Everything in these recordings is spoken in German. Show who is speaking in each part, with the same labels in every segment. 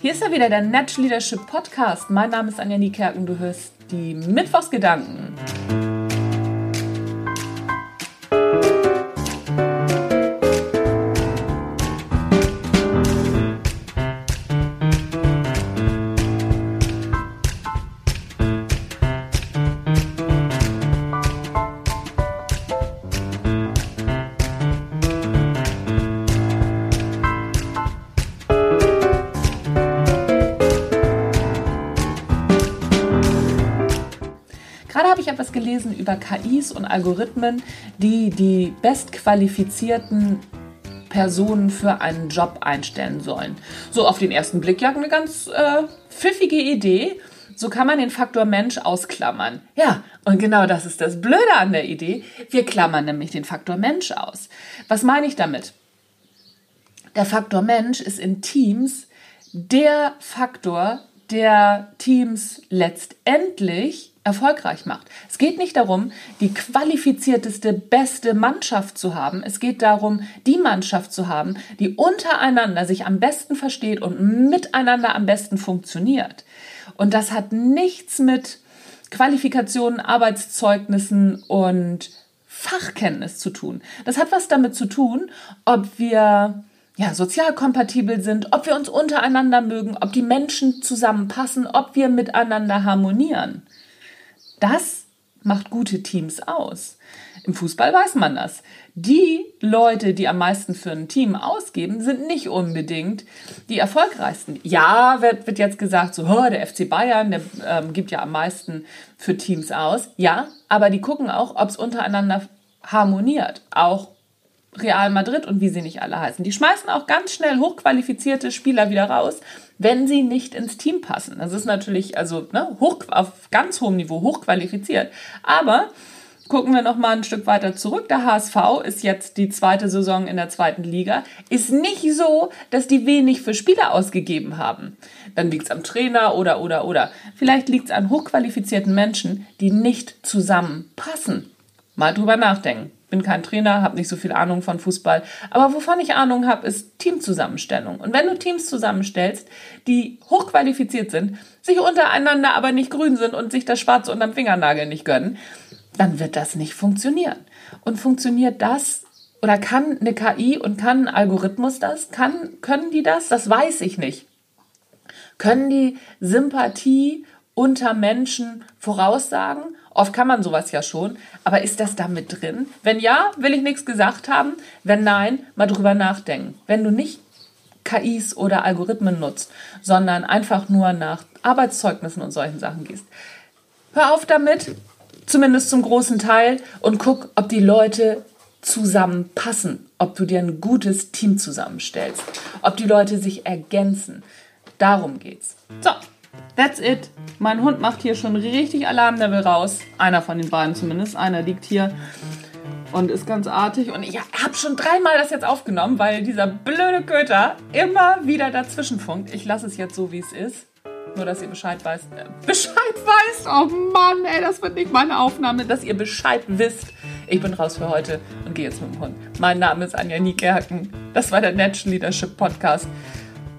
Speaker 1: Hier ist ja wieder der Natural Leadership Podcast. Mein Name ist Anja Niekerken. Du hörst die Mittwochsgedanken. Gerade habe ich etwas gelesen über KIs und Algorithmen, die die bestqualifizierten Personen für einen Job einstellen sollen. So auf den ersten Blick ja eine ganz äh, pfiffige Idee. So kann man den Faktor Mensch ausklammern. Ja, und genau das ist das Blöde an der Idee. Wir klammern nämlich den Faktor Mensch aus. Was meine ich damit? Der Faktor Mensch ist in Teams der Faktor, der Teams letztendlich erfolgreich macht. Es geht nicht darum, die qualifizierteste, beste Mannschaft zu haben. Es geht darum, die Mannschaft zu haben, die untereinander sich am besten versteht und miteinander am besten funktioniert. Und das hat nichts mit Qualifikationen, Arbeitszeugnissen und Fachkenntnis zu tun. Das hat was damit zu tun, ob wir ja, sozial kompatibel sind, ob wir uns untereinander mögen, ob die Menschen zusammenpassen, ob wir miteinander harmonieren. Das macht gute Teams aus. Im Fußball weiß man das. Die Leute, die am meisten für ein Team ausgeben, sind nicht unbedingt die erfolgreichsten. Ja, wird, wird jetzt gesagt, so, oh, der FC Bayern, der ähm, gibt ja am meisten für Teams aus. Ja, aber die gucken auch, ob es untereinander harmoniert. Auch Real Madrid und wie sie nicht alle heißen. Die schmeißen auch ganz schnell hochqualifizierte Spieler wieder raus, wenn sie nicht ins Team passen. Das ist natürlich also ne, hoch, auf ganz hohem Niveau hochqualifiziert. Aber gucken wir noch mal ein Stück weiter zurück. Der HSV ist jetzt die zweite Saison in der zweiten Liga. Ist nicht so, dass die wenig für Spieler ausgegeben haben. Dann liegt es am Trainer oder oder oder. Vielleicht liegt es an hochqualifizierten Menschen, die nicht zusammenpassen. Mal drüber nachdenken bin kein Trainer, habe nicht so viel Ahnung von Fußball. Aber wovon ich Ahnung habe, ist Teamzusammenstellung. Und wenn du Teams zusammenstellst, die hochqualifiziert sind, sich untereinander aber nicht grün sind und sich das Schwarze unterm Fingernagel nicht gönnen, dann wird das nicht funktionieren. Und funktioniert das oder kann eine KI und kann ein Algorithmus das? Kann, können die das? Das weiß ich nicht. Können die Sympathie unter Menschen voraussagen? Oft kann man sowas ja schon, aber ist das da mit drin? Wenn ja, will ich nichts gesagt haben. Wenn nein, mal drüber nachdenken. Wenn du nicht KIs oder Algorithmen nutzt, sondern einfach nur nach Arbeitszeugnissen und solchen Sachen gehst, hör auf damit, zumindest zum großen Teil, und guck, ob die Leute zusammenpassen, ob du dir ein gutes Team zusammenstellst, ob die Leute sich ergänzen. Darum geht's. So, That's it. Mein Hund macht hier schon richtig Alarmlevel raus. Einer von den beiden zumindest. Einer liegt hier und ist ganz artig. Und ich habe schon dreimal das jetzt aufgenommen, weil dieser blöde Köter immer wieder dazwischen funkt. Ich lasse es jetzt so, wie es ist. Nur, dass ihr Bescheid weißt. Äh, Bescheid weißt? Oh Mann, ey, das wird nicht meine Aufnahme. Dass ihr Bescheid wisst. Ich bin raus für heute und gehe jetzt mit dem Hund. Mein Name ist Anja Niekerken. Das war der Natural Leadership Podcast.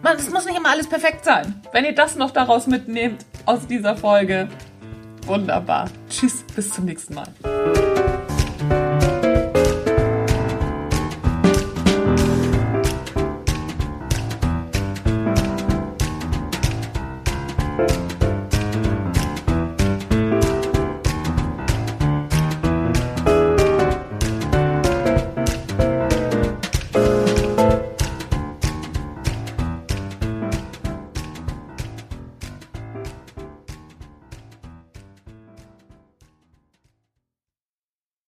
Speaker 1: Man, es muss nicht immer alles perfekt sein. Wenn ihr das noch daraus mitnehmt aus dieser Folge, wunderbar. Tschüss, bis zum nächsten Mal.